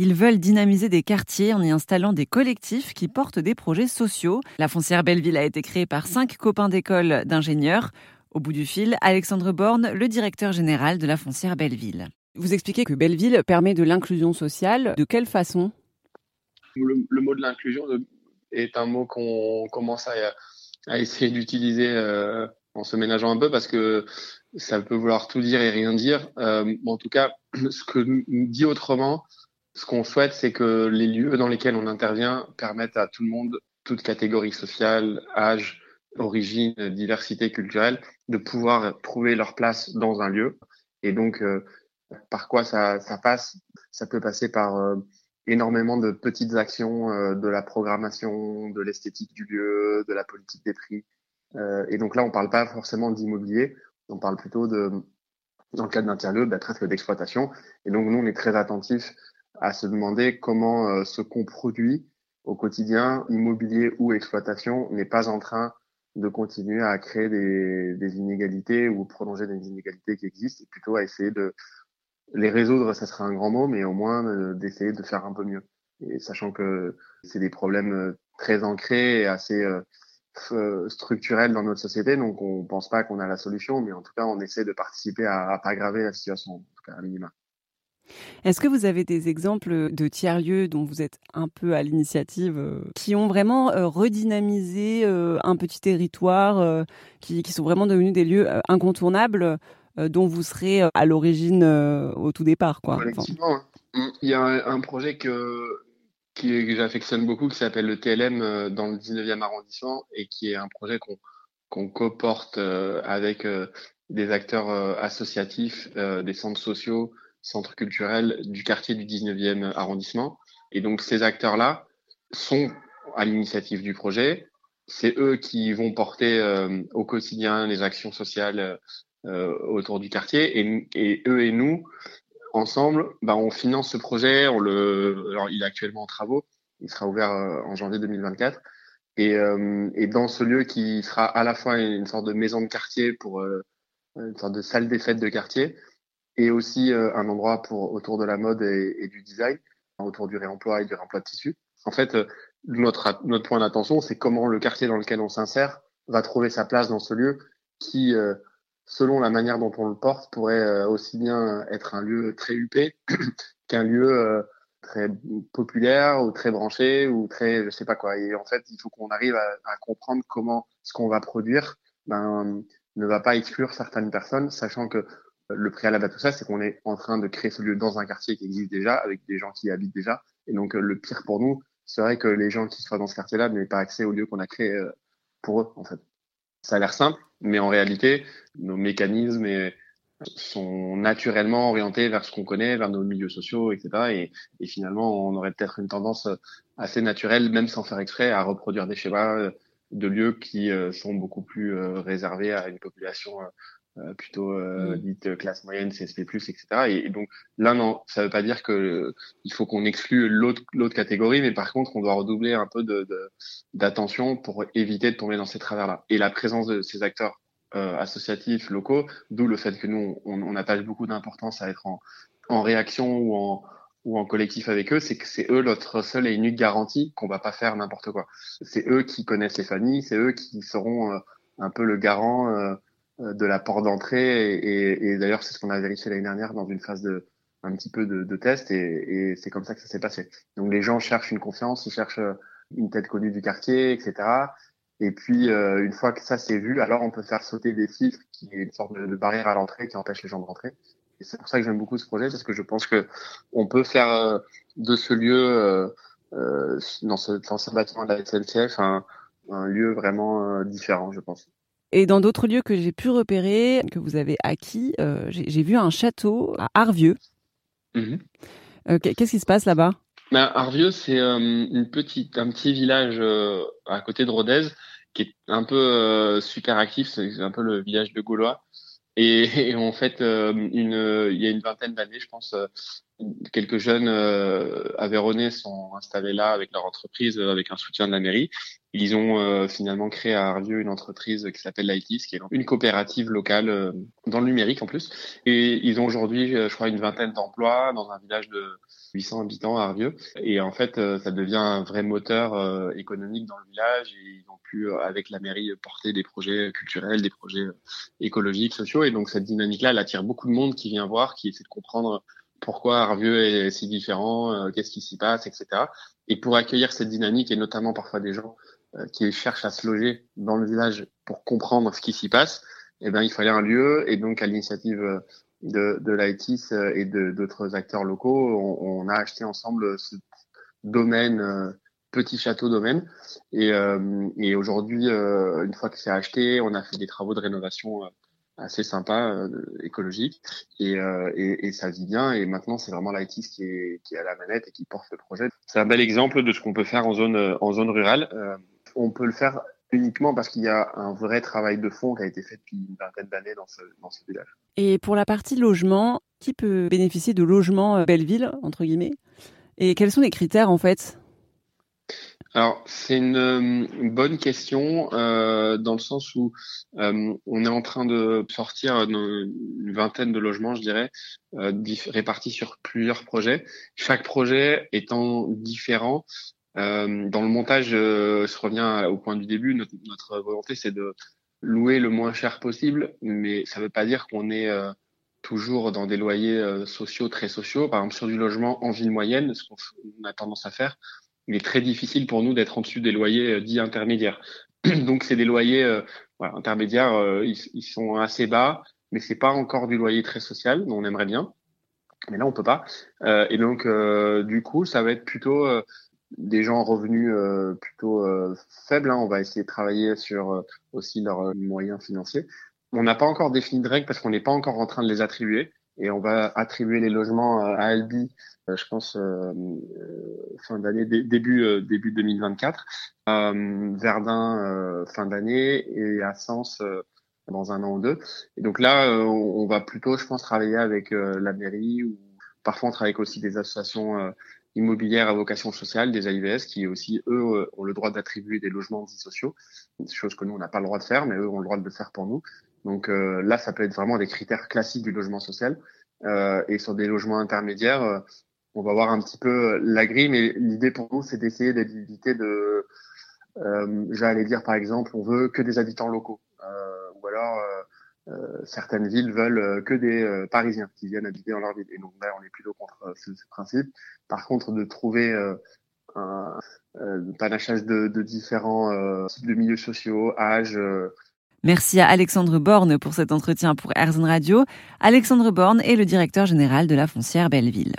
Ils veulent dynamiser des quartiers en y installant des collectifs qui portent des projets sociaux. La foncière Belleville a été créée par cinq copains d'école d'ingénieurs. Au bout du fil, Alexandre Borne, le directeur général de la foncière Belleville. Vous expliquez que Belleville permet de l'inclusion sociale. De quelle façon? Le, mot de l'inclusion est un mot qu'on commence à, essayer d'utiliser euh, en se ménageant un peu parce que ça peut vouloir tout dire et rien dire. Euh, en tout cas, ce que nous dit autrement, ce qu'on souhaite, c'est que les lieux dans lesquels on intervient permettent à tout le monde, toute catégorie sociale, âge, origine, diversité culturelle, de pouvoir trouver leur place dans un lieu. Et donc, euh, par quoi ça, ça, passe? Ça peut passer par euh, énormément de petites actions, euh, de la programmation, de l'esthétique du lieu, de la politique des prix. et donc là, on parle pas forcément d'immobilier, on parle plutôt de, dans le cadre d'un tiers-lieu, bah, presque d'exploitation. Et donc, nous, on est très attentifs à se demander comment euh, ce qu'on produit au quotidien, immobilier ou exploitation, n'est pas en train de continuer à créer des, des, inégalités ou prolonger des inégalités qui existent, et plutôt à essayer de les résoudre, ça serait un grand mot, mais au moins euh, d'essayer de faire un peu mieux. Et sachant que c'est des problèmes euh, très ancrés et assez structurels dans notre société, donc on pense pas qu'on a la solution, mais en tout cas on essaie de participer à, à pas aggraver la situation, en tout cas à minima. Est-ce que vous avez des exemples de tiers-lieux dont vous êtes un peu à l'initiative, euh, qui ont vraiment euh, redynamisé euh, un petit territoire, qui, sont vraiment devenus des lieux incontournables dont vous serez à l'origine au tout départ quoi? Hein. Il y a un, projet que, que j'affectionne beaucoup qui s'appelle le TLM dans le 19e arrondissement et qui est un projet qu'on qu'on coporte avec des acteurs associatifs, des centres sociaux, centre culturel du quartier du 19e arrondissement. Et donc ces acteurs-là sont à l'initiative du projet. C'est eux qui vont porter euh, au quotidien les actions sociales euh, autour du quartier. Et, eux et nous, ensemble, bah, on finance ce projet. On le, alors il est actuellement en travaux. Il sera ouvert euh, en janvier 2024. Et, et, dans ce lieu qui sera à la fois une sorte de maison de quartier pour une sorte de salle des fêtes de quartier, et aussi euh, un endroit pour autour de la mode et, du design, autour du réemploi et du réemploi de tissus. En fait, euh, notre, notre point d'attention, c'est comment le quartier dans lequel on s'insère va trouver sa place dans ce lieu qui, euh, selon la manière dont on le porte, pourrait aussi bien être un lieu très huppé qu'un lieu très populaire ou très branché ou très je sais pas quoi. Et en fait, il faut qu'on arrive à, à, comprendre comment ce qu'on va produire ben, ne va pas exclure certaines personnes, sachant que le préalable à tout ça, c'est qu'on est en train de créer ce lieu dans un quartier qui existe déjà, avec des gens qui y habitent déjà. Et donc, euh, le pire pour nous serait que les gens qui soient dans ce quartier-là n'aient pas accès au lieu qu'on a créé euh, pour eux, en fait. Ça a l'air simple, mais en réalité, nos mécanismes sont naturellement orientés vers ce qu'on connaît, vers nos milieux sociaux, etc. Et, finalement, on aurait peut-être une tendance assez naturelle, même sans faire exprès, à reproduire des schémas euh, de lieux qui sont beaucoup plus réservés à une population euh, plutôt euh, mm. dite classe moyenne, CSP+, etc. Et, donc là, non, ça veut pas dire que il faut qu'on exclue l'autre l'autre catégorie, mais par contre, on doit redoubler un peu de d'attention pour éviter de tomber dans ces travers-là. Et la présence de ces acteurs euh, associatifs locaux, d'où le fait que nous, on, on attache beaucoup d'importance à être en, en réaction ou en, ou en collectif avec eux, c'est que c'est eux notre seule et unique garantie qu'on va pas faire n'importe quoi. C'est eux qui connaissent les familles, c'est eux qui seront euh, un peu le garant euh, euh, de la porte d'entrée. Et, et, d'ailleurs, c'est ce qu'on a vérifié l'année dernière dans une phase de un petit peu de, de test. Et, et c'est comme ça que ça s'est passé. Donc les gens cherchent une confiance, ils cherchent euh, une tête connue du quartier, etc. Et puis euh, une fois que ça c'est vu, alors on peut faire sauter des filtres qui est une sorte de, barrière à l'entrée qui empêche les gens de rentrer. Et c'est pour ça que j'aime beaucoup ce projet parce que je pense que on peut faire de ce lieu euh, dans ce, dans ce bâtiment de la SNCF un, un lieu vraiment différent, je pense. Et dans d'autres lieux que j'ai pu repérer, que vous avez acquis, euh, j'ai vu un château à Arvieux. Mhm. Euh, qu'est-ce qui se passe là-bas? Ben, Arvieux, c'est euh, une petite, un petit village à côté de Rodez qui est un peu super actif. C'est un peu le village de Gaulois. Et, en fait, il y a une vingtaine d'années, je pense, quelques jeunes euh, Aveyronnais sont installés là avec leur entreprise, euh, avec un soutien de la mairie. Ils ont euh, finalement créé à Arvieux une entreprise qui s'appelle Lightis, qui est une coopérative locale euh, dans le numérique en plus. Et ils ont aujourd'hui, je crois, une vingtaine d'emplois dans un village de 800 habitants à Arvieux. Et en fait, ça devient un vrai moteur économique dans le village. Et ils ont pu, avec la mairie, porter des projets culturels, des projets écologiques, sociaux. Et donc cette dynamique-là, elle attire beaucoup de monde qui vient voir, qui essaie de comprendre pourquoi Arvieux est si différent, euh, qu'est-ce qui s'y passe, etc. Et pour accueillir cette dynamique, et notamment parfois des gens euh, qui cherchent à se loger dans le village pour comprendre ce qui s'y passe, eh ben, il fallait un lieu. Et donc, à l'initiative euh, de, de et d'autres acteurs locaux, on, on, a acheté ensemble ce domaine, petit château domaine. Et, et aujourd'hui, une fois que c'est acheté, on a fait des travaux de rénovation assez sympa, euh, écologique, et, euh, et, et, ça vit bien. Et maintenant, c'est vraiment l'IT qui est, qui est à la manette et qui porte le projet. C'est un bel exemple de ce qu'on peut faire en zone, en zone rurale. Euh, on peut le faire uniquement parce qu'il y a un vrai travail de fond qui a été fait depuis une vingtaine d'années dans ce, dans ce village. Et pour la partie logement, qui peut bénéficier de logement Belleville, entre guillemets? Et quels sont les critères, en fait? Alors, c'est une, euh, bonne question euh, dans le sens où euh, on est en train de sortir une vingtaine de logements, je dirais, répartis sur plusieurs projets. Chaque projet étant différent. dans le montage, je reviens au point du début, notre, notre volonté, c'est de louer le moins cher possible, mais ça ne veut pas dire qu'on est toujours dans des loyers sociaux très sociaux. Par exemple, sur du logement en ville moyenne, ce qu'on a tendance à faire, il est très difficile pour nous d'être en dessus des loyers euh, dits intermédiaires. Donc c'est des loyers euh, voilà, intermédiaires, euh, ils, ils, sont assez bas, mais c'est pas encore du loyer très social, on aimerait bien, mais là on peut pas. Euh, et donc du coup ça va être plutôt des gens en revenus plutôt faibles. Hein. On va essayer de travailler sur aussi leurs moyens financiers. On n'a pas encore défini de règles parce qu'on n'est pas encore en train de les attribuer et on va attribuer les logements à Albi, euh, je pense euh, euh, fin d'année, début début 2024, Verdun fin d'année et à Sens dans un an ou deux. Et donc là, on va plutôt, je pense, travailler avec la mairie ou parfois on travaille avec aussi des associations immobilières à vocation sociale, des AIVS, qui aussi, eux, ont le droit d'attribuer des logements dits sociaux, chose que nous, on n'a pas le droit de faire, mais eux ont le droit de le faire pour nous. Donc euh, là, ça peut être vraiment des critères classiques du logement social. Euh, et sur des logements intermédiaires, euh, on va voir un petit peu la grille, mais l'idée pour nous, c'est d'essayer d'éviter de, j'allais dire par exemple, on veut que des habitants locaux, ou alors certaines villes veulent que des Parisiens qui viennent habiter dans leur ville. Et donc là, on est plutôt contre ce, principe. Par contre, de trouver un panachage de, différents types de milieux sociaux, âges, Merci à Alexandre Borne pour cet entretien pour Airzone Radio. Alexandre Borne est le directeur général de la foncière Belleville.